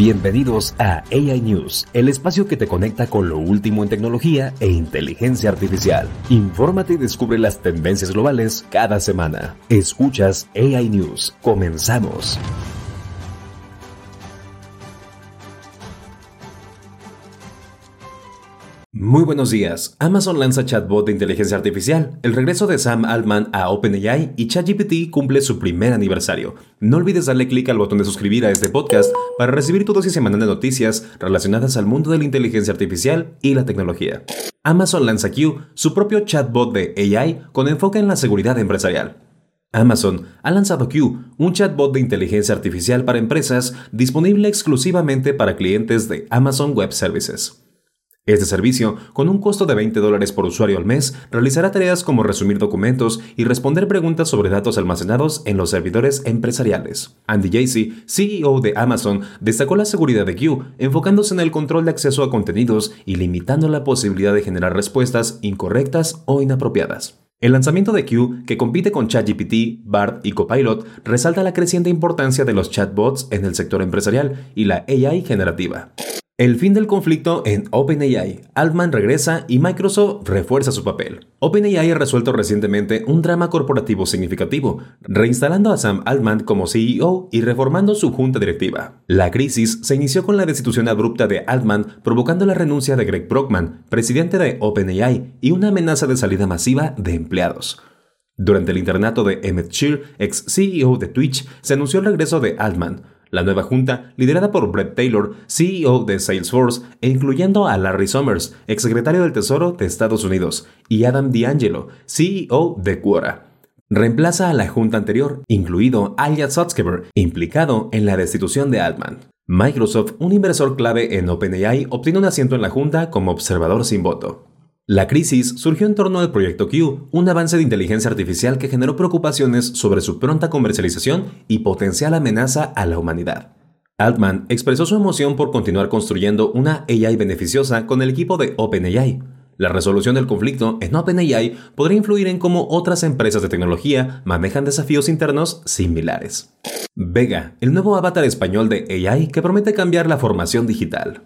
Bienvenidos a AI News, el espacio que te conecta con lo último en tecnología e inteligencia artificial. Infórmate y descubre las tendencias globales cada semana. Escuchas AI News. Comenzamos. Muy buenos días. Amazon lanza chatbot de inteligencia artificial. El regreso de Sam Altman a OpenAI y ChatGPT cumple su primer aniversario. No olvides darle clic al botón de suscribir a este podcast para recibir tu dosis semanal de noticias relacionadas al mundo de la inteligencia artificial y la tecnología. Amazon lanza Q, su propio chatbot de AI con enfoque en la seguridad empresarial. Amazon ha lanzado Q, un chatbot de inteligencia artificial para empresas disponible exclusivamente para clientes de Amazon Web Services. Este servicio, con un costo de 20 dólares por usuario al mes, realizará tareas como resumir documentos y responder preguntas sobre datos almacenados en los servidores empresariales. Andy Jassy, CEO de Amazon, destacó la seguridad de Q, enfocándose en el control de acceso a contenidos y limitando la posibilidad de generar respuestas incorrectas o inapropiadas. El lanzamiento de Q, que compite con ChatGPT, BART y Copilot, resalta la creciente importancia de los chatbots en el sector empresarial y la AI generativa. El fin del conflicto en OpenAI. Altman regresa y Microsoft refuerza su papel. OpenAI ha resuelto recientemente un drama corporativo significativo, reinstalando a Sam Altman como CEO y reformando su junta directiva. La crisis se inició con la destitución abrupta de Altman, provocando la renuncia de Greg Brockman, presidente de OpenAI, y una amenaza de salida masiva de empleados. Durante el internato de Emmett Shear, ex CEO de Twitch, se anunció el regreso de Altman, la nueva junta, liderada por Brett Taylor, CEO de Salesforce, e incluyendo a Larry Summers, exsecretario del Tesoro de Estados Unidos, y Adam D'Angelo, CEO de Quora. Reemplaza a la junta anterior, incluido Alia Sutskever, implicado en la destitución de Altman. Microsoft, un inversor clave en OpenAI, obtiene un asiento en la junta como observador sin voto. La crisis surgió en torno al proyecto Q, un avance de inteligencia artificial que generó preocupaciones sobre su pronta comercialización y potencial amenaza a la humanidad. Altman expresó su emoción por continuar construyendo una AI beneficiosa con el equipo de OpenAI. La resolución del conflicto en OpenAI podría influir en cómo otras empresas de tecnología manejan desafíos internos similares. Vega, el nuevo avatar español de AI que promete cambiar la formación digital.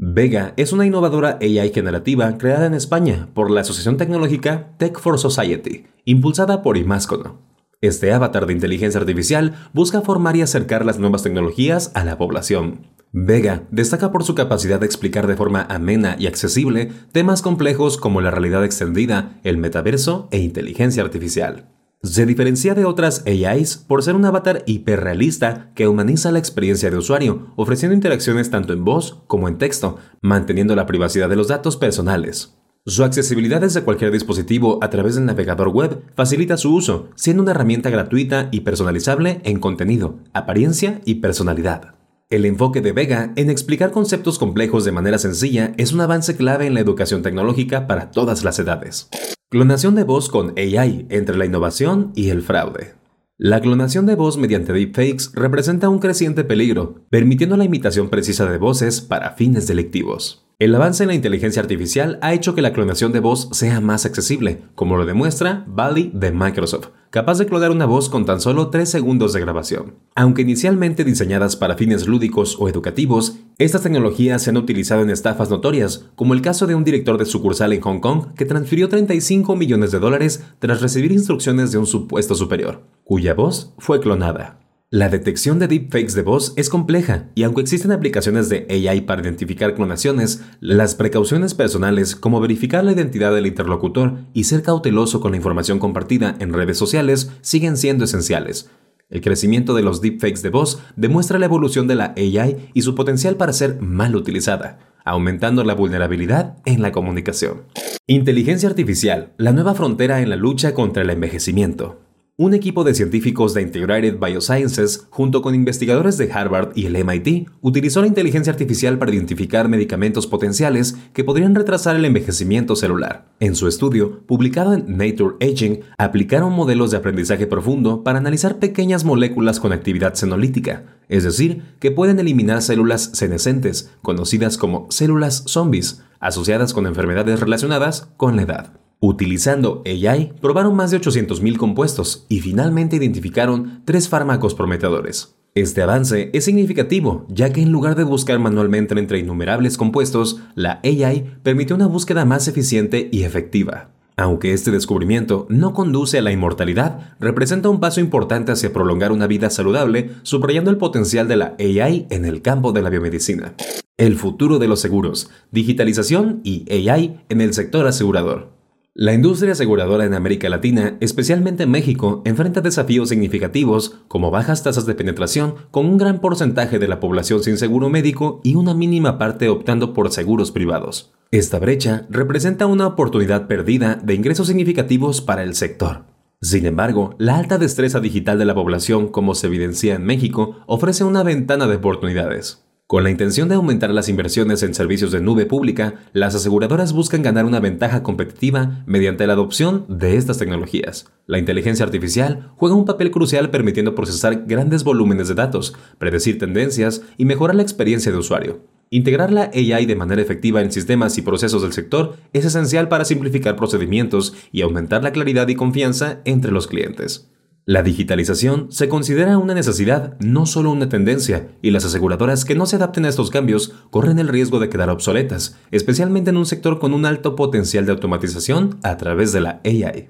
Vega es una innovadora AI generativa creada en España por la asociación tecnológica Tech for Society, impulsada por Imáscono. Este avatar de inteligencia artificial busca formar y acercar las nuevas tecnologías a la población. Vega destaca por su capacidad de explicar de forma amena y accesible temas complejos como la realidad extendida, el metaverso e inteligencia artificial. Se diferencia de otras AIs por ser un avatar hiperrealista que humaniza la experiencia de usuario, ofreciendo interacciones tanto en voz como en texto, manteniendo la privacidad de los datos personales. Su accesibilidad desde cualquier dispositivo a través del navegador web facilita su uso, siendo una herramienta gratuita y personalizable en contenido, apariencia y personalidad. El enfoque de Vega en explicar conceptos complejos de manera sencilla es un avance clave en la educación tecnológica para todas las edades. Clonación de voz con AI entre la innovación y el fraude. La clonación de voz mediante deepfakes representa un creciente peligro, permitiendo la imitación precisa de voces para fines delictivos. El avance en la inteligencia artificial ha hecho que la clonación de voz sea más accesible, como lo demuestra Bali de Microsoft, capaz de clonar una voz con tan solo 3 segundos de grabación. Aunque inicialmente diseñadas para fines lúdicos o educativos, estas tecnologías se han utilizado en estafas notorias, como el caso de un director de sucursal en Hong Kong que transfirió 35 millones de dólares tras recibir instrucciones de un supuesto superior, cuya voz fue clonada. La detección de deepfakes de voz es compleja y aunque existen aplicaciones de AI para identificar clonaciones, las precauciones personales como verificar la identidad del interlocutor y ser cauteloso con la información compartida en redes sociales siguen siendo esenciales. El crecimiento de los deepfakes de voz demuestra la evolución de la AI y su potencial para ser mal utilizada, aumentando la vulnerabilidad en la comunicación. Inteligencia artificial, la nueva frontera en la lucha contra el envejecimiento. Un equipo de científicos de Integrated Biosciences, junto con investigadores de Harvard y el MIT, utilizó la inteligencia artificial para identificar medicamentos potenciales que podrían retrasar el envejecimiento celular. En su estudio, publicado en Nature Aging, aplicaron modelos de aprendizaje profundo para analizar pequeñas moléculas con actividad senolítica, es decir, que pueden eliminar células senescentes, conocidas como células zombies, asociadas con enfermedades relacionadas con la edad. Utilizando AI, probaron más de 800.000 compuestos y finalmente identificaron tres fármacos prometedores. Este avance es significativo, ya que en lugar de buscar manualmente entre innumerables compuestos, la AI permitió una búsqueda más eficiente y efectiva. Aunque este descubrimiento no conduce a la inmortalidad, representa un paso importante hacia prolongar una vida saludable, subrayando el potencial de la AI en el campo de la biomedicina. El futuro de los seguros, digitalización y AI en el sector asegurador. La industria aseguradora en América Latina, especialmente en México, enfrenta desafíos significativos como bajas tasas de penetración, con un gran porcentaje de la población sin seguro médico y una mínima parte optando por seguros privados. Esta brecha representa una oportunidad perdida de ingresos significativos para el sector. Sin embargo, la alta destreza digital de la población, como se evidencia en México, ofrece una ventana de oportunidades. Con la intención de aumentar las inversiones en servicios de nube pública, las aseguradoras buscan ganar una ventaja competitiva mediante la adopción de estas tecnologías. La inteligencia artificial juega un papel crucial permitiendo procesar grandes volúmenes de datos, predecir tendencias y mejorar la experiencia de usuario. Integrar la AI de manera efectiva en sistemas y procesos del sector es esencial para simplificar procedimientos y aumentar la claridad y confianza entre los clientes. La digitalización se considera una necesidad, no solo una tendencia, y las aseguradoras que no se adapten a estos cambios corren el riesgo de quedar obsoletas, especialmente en un sector con un alto potencial de automatización a través de la AI.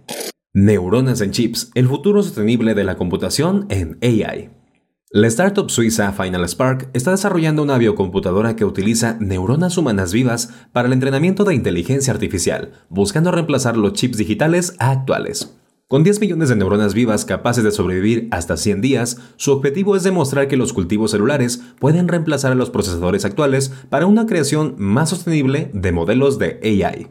Neuronas en chips, el futuro sostenible de la computación en AI. La startup suiza Final Spark está desarrollando una biocomputadora que utiliza neuronas humanas vivas para el entrenamiento de inteligencia artificial, buscando reemplazar los chips digitales actuales. Con 10 millones de neuronas vivas capaces de sobrevivir hasta 100 días, su objetivo es demostrar que los cultivos celulares pueden reemplazar a los procesadores actuales para una creación más sostenible de modelos de AI.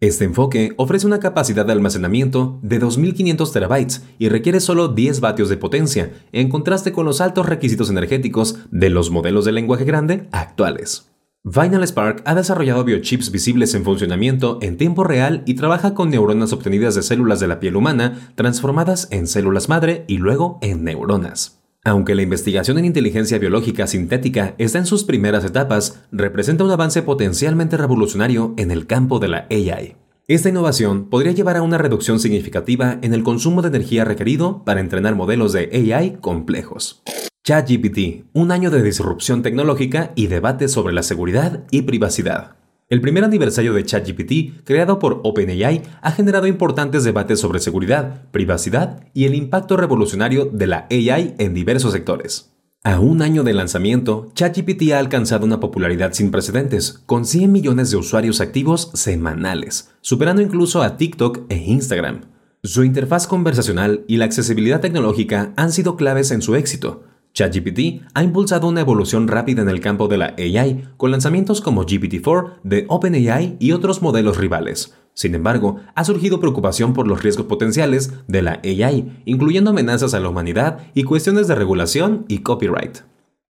Este enfoque ofrece una capacidad de almacenamiento de 2.500 terabytes y requiere solo 10 vatios de potencia, en contraste con los altos requisitos energéticos de los modelos de lenguaje grande actuales. Vinyl Spark ha desarrollado biochips visibles en funcionamiento en tiempo real y trabaja con neuronas obtenidas de células de la piel humana transformadas en células madre y luego en neuronas. Aunque la investigación en inteligencia biológica sintética está en sus primeras etapas, representa un avance potencialmente revolucionario en el campo de la AI. Esta innovación podría llevar a una reducción significativa en el consumo de energía requerido para entrenar modelos de AI complejos. ChatGPT, un año de disrupción tecnológica y debate sobre la seguridad y privacidad. El primer aniversario de ChatGPT, creado por OpenAI, ha generado importantes debates sobre seguridad, privacidad y el impacto revolucionario de la AI en diversos sectores. A un año de lanzamiento, ChatGPT ha alcanzado una popularidad sin precedentes, con 100 millones de usuarios activos semanales, superando incluso a TikTok e Instagram. Su interfaz conversacional y la accesibilidad tecnológica han sido claves en su éxito, ChatGPT ha impulsado una evolución rápida en el campo de la AI, con lanzamientos como GPT-4 de OpenAI y otros modelos rivales. Sin embargo, ha surgido preocupación por los riesgos potenciales de la AI, incluyendo amenazas a la humanidad y cuestiones de regulación y copyright.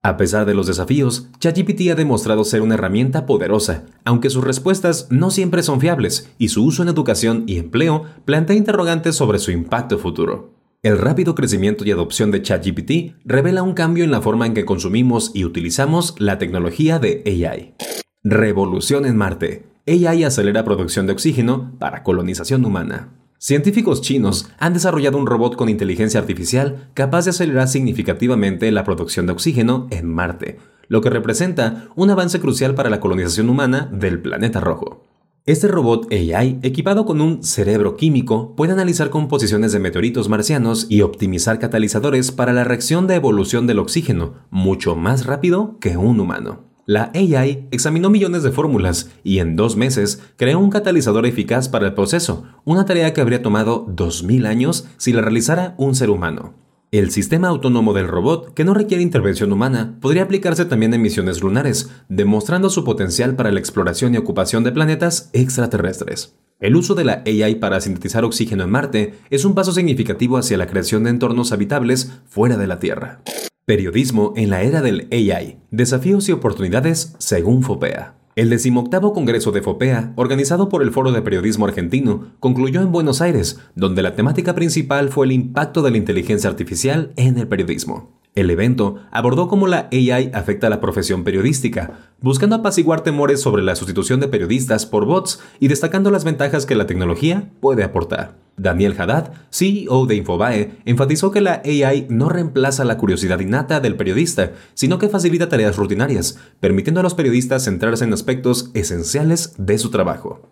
A pesar de los desafíos, ChatGPT ha demostrado ser una herramienta poderosa, aunque sus respuestas no siempre son fiables y su uso en educación y empleo plantea interrogantes sobre su impacto futuro. El rápido crecimiento y adopción de ChatGPT revela un cambio en la forma en que consumimos y utilizamos la tecnología de AI. Revolución en Marte. AI acelera producción de oxígeno para colonización humana. Científicos chinos han desarrollado un robot con inteligencia artificial capaz de acelerar significativamente la producción de oxígeno en Marte, lo que representa un avance crucial para la colonización humana del planeta rojo. Este robot AI, equipado con un cerebro químico, puede analizar composiciones de meteoritos marcianos y optimizar catalizadores para la reacción de evolución del oxígeno, mucho más rápido que un humano. La AI examinó millones de fórmulas y en dos meses creó un catalizador eficaz para el proceso, una tarea que habría tomado 2.000 años si la realizara un ser humano. El sistema autónomo del robot, que no requiere intervención humana, podría aplicarse también en misiones lunares, demostrando su potencial para la exploración y ocupación de planetas extraterrestres. El uso de la AI para sintetizar oxígeno en Marte es un paso significativo hacia la creación de entornos habitables fuera de la Tierra. Periodismo en la era del AI. Desafíos y oportunidades según FOPEA. El decimoctavo Congreso de FOPEA, organizado por el Foro de Periodismo Argentino, concluyó en Buenos Aires, donde la temática principal fue el impacto de la inteligencia artificial en el periodismo. El evento abordó cómo la AI afecta a la profesión periodística, buscando apaciguar temores sobre la sustitución de periodistas por bots y destacando las ventajas que la tecnología puede aportar. Daniel Haddad, CEO de Infobae, enfatizó que la AI no reemplaza la curiosidad innata del periodista, sino que facilita tareas rutinarias, permitiendo a los periodistas centrarse en aspectos esenciales de su trabajo.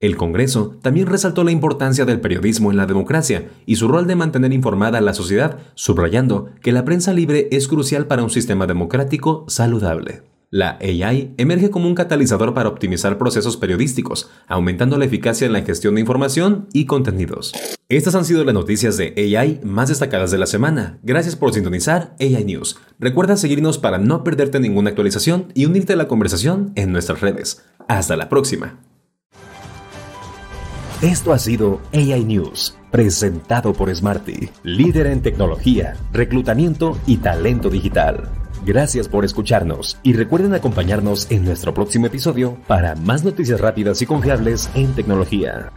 El Congreso también resaltó la importancia del periodismo en la democracia y su rol de mantener informada a la sociedad, subrayando que la prensa libre es crucial para un sistema democrático saludable. La AI emerge como un catalizador para optimizar procesos periodísticos, aumentando la eficacia en la gestión de información y contenidos. Estas han sido las noticias de AI más destacadas de la semana. Gracias por sintonizar AI News. Recuerda seguirnos para no perderte ninguna actualización y unirte a la conversación en nuestras redes. Hasta la próxima. Esto ha sido AI News, presentado por Smarty, líder en tecnología, reclutamiento y talento digital. Gracias por escucharnos y recuerden acompañarnos en nuestro próximo episodio para más noticias rápidas y confiables en tecnología.